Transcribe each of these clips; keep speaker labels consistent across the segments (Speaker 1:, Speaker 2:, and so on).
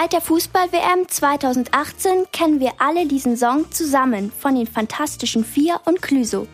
Speaker 1: Seit der Fußball-WM 2018 kennen wir alle diesen Song zusammen von den Fantastischen Vier und Clüso.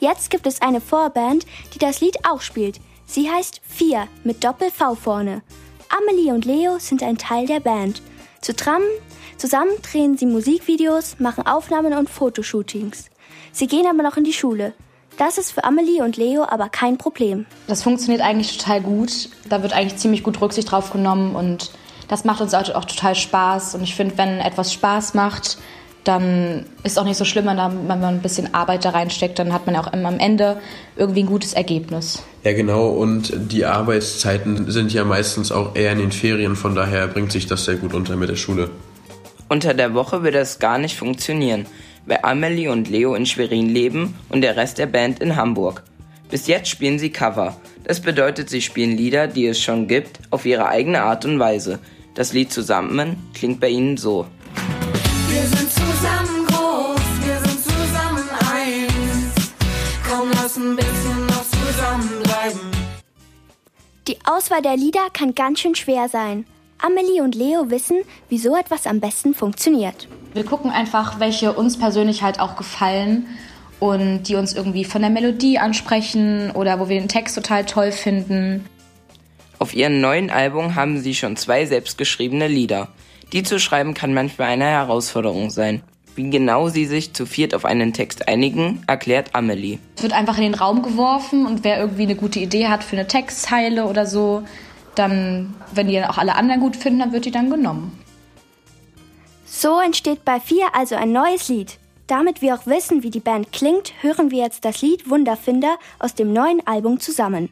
Speaker 1: Jetzt gibt es eine Vorband, die das Lied auch spielt. Sie heißt Vier mit Doppel-V vorne. Amelie und Leo sind ein Teil der Band. Zusammen, zusammen drehen sie Musikvideos, machen Aufnahmen und Fotoshootings. Sie gehen aber noch in die Schule. Das ist für Amelie und Leo aber kein Problem.
Speaker 2: Das funktioniert eigentlich total gut. Da wird eigentlich ziemlich gut Rücksicht drauf genommen und das macht uns auch, total Spaß. Und ich finde, wenn etwas Spaß macht, dann ist es auch nicht so schlimm, wenn man ein bisschen Arbeit da reinsteckt, dann hat man auch am Ende irgendwie ein gutes Ergebnis.
Speaker 3: Ja, genau. Und die Arbeitszeiten sind ja meistens auch eher in den Ferien, von daher bringt sich das sehr gut unter mit der Schule.
Speaker 4: Unter der Woche wird das gar nicht funktionieren, weil Amelie und Leo in Schwerin leben und der Rest der Band in Hamburg. Bis jetzt spielen sie Cover. Das bedeutet, sie spielen Lieder, die es schon gibt, auf ihre eigene Art und Weise. Das Lied zusammen klingt bei ihnen so.
Speaker 5: Wir sind zusammen groß, wir sind zusammen eins. Komm, lass ein bisschen noch zusammenbleiben.
Speaker 1: Die Auswahl der Lieder kann ganz schön schwer sein. Amelie und Leo wissen, wie so etwas am besten funktioniert.
Speaker 2: Wir gucken einfach, welche uns persönlich halt auch gefallen und die uns irgendwie von der Melodie ansprechen oder wo wir den Text total toll finden.
Speaker 4: Auf ihrem neuen Album haben sie schon zwei selbstgeschriebene Lieder. Die zu schreiben kann manchmal eine Herausforderung sein. Wie genau sie sich zu viert auf einen Text einigen, erklärt Amelie.
Speaker 2: Es wird einfach in den Raum geworfen und wer irgendwie eine gute Idee hat für eine Textzeile oder so, dann, wenn die dann auch alle anderen gut finden, dann wird die dann genommen.
Speaker 1: So entsteht bei Vier also ein neues Lied. Damit wir auch wissen, wie die Band klingt, hören wir jetzt das Lied Wunderfinder aus dem neuen Album zusammen.